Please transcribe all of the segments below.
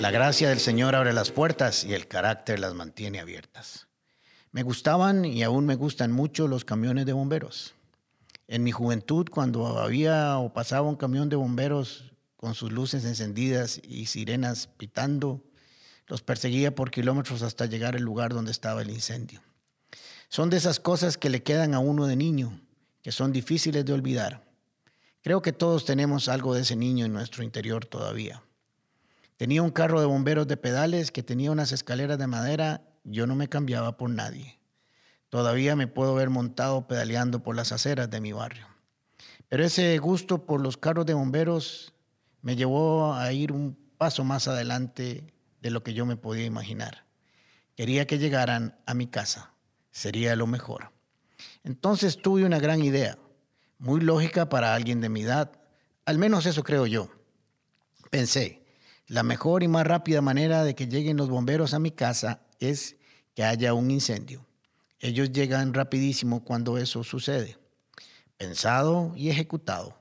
La gracia del Señor abre las puertas y el carácter las mantiene abiertas. Me gustaban y aún me gustan mucho los camiones de bomberos. En mi juventud, cuando había o pasaba un camión de bomberos con sus luces encendidas y sirenas pitando, los perseguía por kilómetros hasta llegar al lugar donde estaba el incendio. Son de esas cosas que le quedan a uno de niño, que son difíciles de olvidar. Creo que todos tenemos algo de ese niño en nuestro interior todavía. Tenía un carro de bomberos de pedales que tenía unas escaleras de madera, yo no me cambiaba por nadie. Todavía me puedo ver montado pedaleando por las aceras de mi barrio. Pero ese gusto por los carros de bomberos me llevó a ir un paso más adelante de lo que yo me podía imaginar. Quería que llegaran a mi casa. Sería lo mejor. Entonces tuve una gran idea, muy lógica para alguien de mi edad. Al menos eso creo yo. Pensé, la mejor y más rápida manera de que lleguen los bomberos a mi casa es que haya un incendio. Ellos llegan rapidísimo cuando eso sucede. Pensado y ejecutado.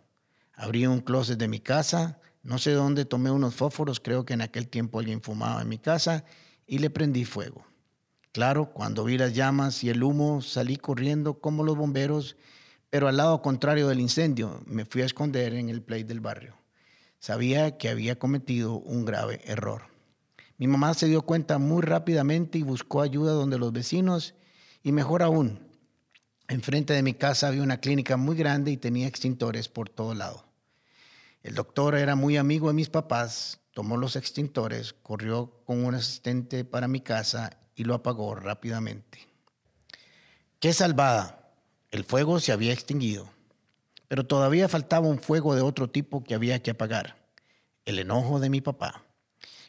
Abrí un closet de mi casa, no sé dónde tomé unos fósforos, creo que en aquel tiempo alguien fumaba en mi casa y le prendí fuego. Claro, cuando vi las llamas y el humo salí corriendo como los bomberos, pero al lado contrario del incendio me fui a esconder en el play del barrio. Sabía que había cometido un grave error. Mi mamá se dio cuenta muy rápidamente y buscó ayuda donde los vecinos y mejor aún, enfrente de mi casa había una clínica muy grande y tenía extintores por todo lado. El doctor era muy amigo de mis papás, tomó los extintores, corrió con un asistente para mi casa y lo apagó rápidamente. ¡Qué salvada! El fuego se había extinguido pero todavía faltaba un fuego de otro tipo que había que apagar, el enojo de mi papá.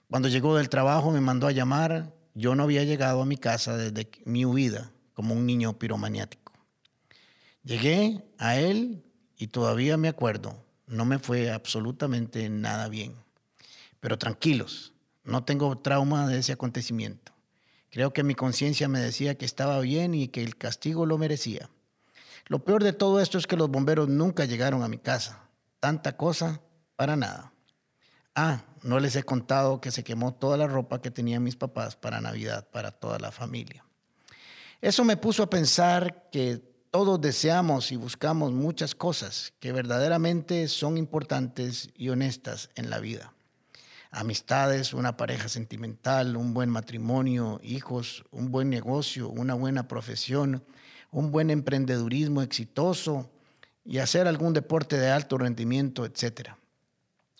Cuando llegó del trabajo me mandó a llamar, yo no había llegado a mi casa desde mi huida como un niño piromaniático. Llegué a él y todavía me acuerdo, no me fue absolutamente nada bien. Pero tranquilos, no tengo trauma de ese acontecimiento. Creo que mi conciencia me decía que estaba bien y que el castigo lo merecía. Lo peor de todo esto es que los bomberos nunca llegaron a mi casa. Tanta cosa para nada. Ah, no les he contado que se quemó toda la ropa que tenían mis papás para Navidad, para toda la familia. Eso me puso a pensar que todos deseamos y buscamos muchas cosas que verdaderamente son importantes y honestas en la vida. Amistades, una pareja sentimental, un buen matrimonio, hijos, un buen negocio, una buena profesión, un buen emprendedurismo exitoso y hacer algún deporte de alto rendimiento, etc.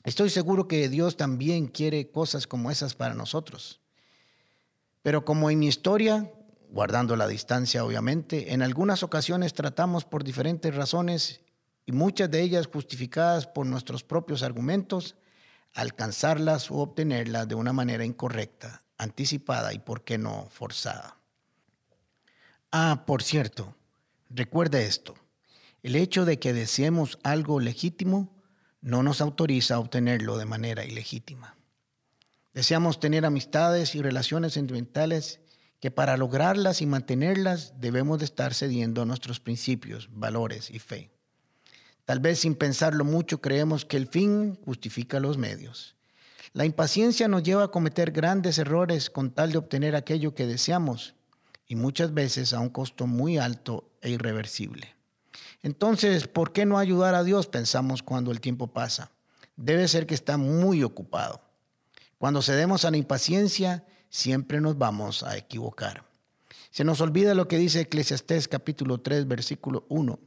Estoy seguro que Dios también quiere cosas como esas para nosotros. Pero como en mi historia, guardando la distancia obviamente, en algunas ocasiones tratamos por diferentes razones y muchas de ellas justificadas por nuestros propios argumentos, alcanzarlas o obtenerlas de una manera incorrecta, anticipada y, por qué no, forzada. Ah, por cierto, recuerda esto. El hecho de que deseemos algo legítimo no nos autoriza a obtenerlo de manera ilegítima. Deseamos tener amistades y relaciones sentimentales que para lograrlas y mantenerlas debemos de estar cediendo a nuestros principios, valores y fe. Tal vez sin pensarlo mucho creemos que el fin justifica los medios. La impaciencia nos lleva a cometer grandes errores con tal de obtener aquello que deseamos y muchas veces a un costo muy alto e irreversible. Entonces, ¿por qué no ayudar a Dios? Pensamos cuando el tiempo pasa. Debe ser que está muy ocupado. Cuando cedemos a la impaciencia, siempre nos vamos a equivocar. Se nos olvida lo que dice Eclesiastés capítulo 3, versículo 1.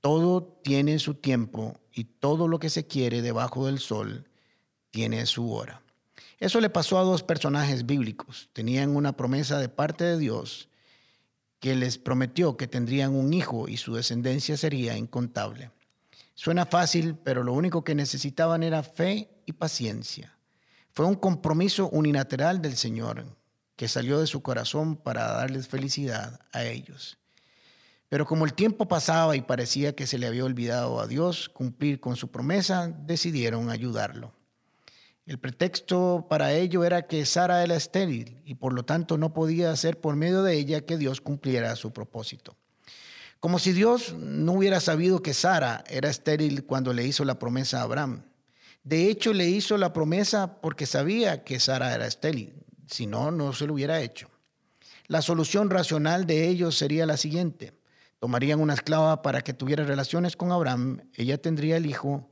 Todo tiene su tiempo y todo lo que se quiere debajo del sol tiene su hora. Eso le pasó a dos personajes bíblicos. Tenían una promesa de parte de Dios que les prometió que tendrían un hijo y su descendencia sería incontable. Suena fácil, pero lo único que necesitaban era fe y paciencia. Fue un compromiso unilateral del Señor que salió de su corazón para darles felicidad a ellos. Pero como el tiempo pasaba y parecía que se le había olvidado a Dios cumplir con su promesa, decidieron ayudarlo. El pretexto para ello era que Sara era estéril y por lo tanto no podía hacer por medio de ella que Dios cumpliera su propósito. Como si Dios no hubiera sabido que Sara era estéril cuando le hizo la promesa a Abraham. De hecho, le hizo la promesa porque sabía que Sara era estéril, si no, no se lo hubiera hecho. La solución racional de ellos sería la siguiente. Tomarían una esclava para que tuviera relaciones con Abraham, ella tendría el hijo,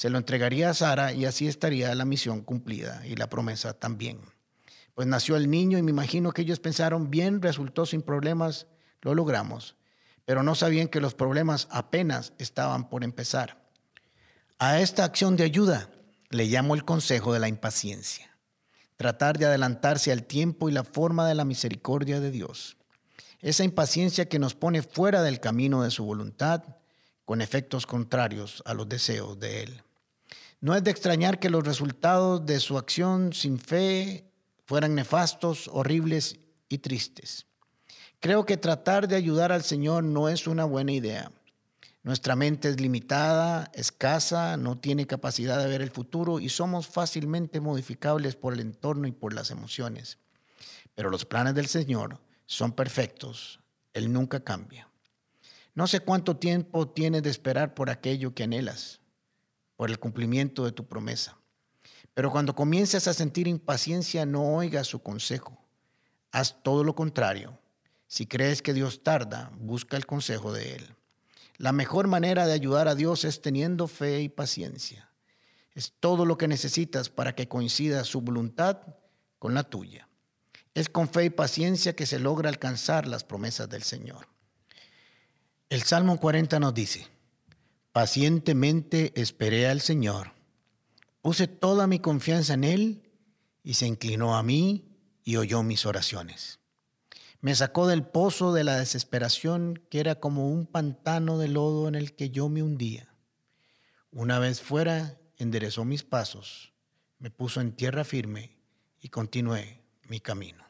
se lo entregaría a Sara y así estaría la misión cumplida y la promesa también. Pues nació el niño y me imagino que ellos pensaron, bien, resultó sin problemas, lo logramos, pero no sabían que los problemas apenas estaban por empezar. A esta acción de ayuda le llamo el consejo de la impaciencia, tratar de adelantarse al tiempo y la forma de la misericordia de Dios. Esa impaciencia que nos pone fuera del camino de su voluntad, con efectos contrarios a los deseos de Él. No es de extrañar que los resultados de su acción sin fe fueran nefastos, horribles y tristes. Creo que tratar de ayudar al Señor no es una buena idea. Nuestra mente es limitada, escasa, no tiene capacidad de ver el futuro y somos fácilmente modificables por el entorno y por las emociones. Pero los planes del Señor son perfectos. Él nunca cambia. No sé cuánto tiempo tienes de esperar por aquello que anhelas, por el cumplimiento de tu promesa. Pero cuando comiences a sentir impaciencia, no oigas su consejo. Haz todo lo contrario. Si crees que Dios tarda, busca el consejo de Él. La mejor manera de ayudar a Dios es teniendo fe y paciencia. Es todo lo que necesitas para que coincida su voluntad con la tuya. Es con fe y paciencia que se logra alcanzar las promesas del Señor. El Salmo 40 nos dice, pacientemente esperé al Señor, puse toda mi confianza en Él y se inclinó a mí y oyó mis oraciones. Me sacó del pozo de la desesperación que era como un pantano de lodo en el que yo me hundía. Una vez fuera, enderezó mis pasos, me puso en tierra firme y continué mi camino.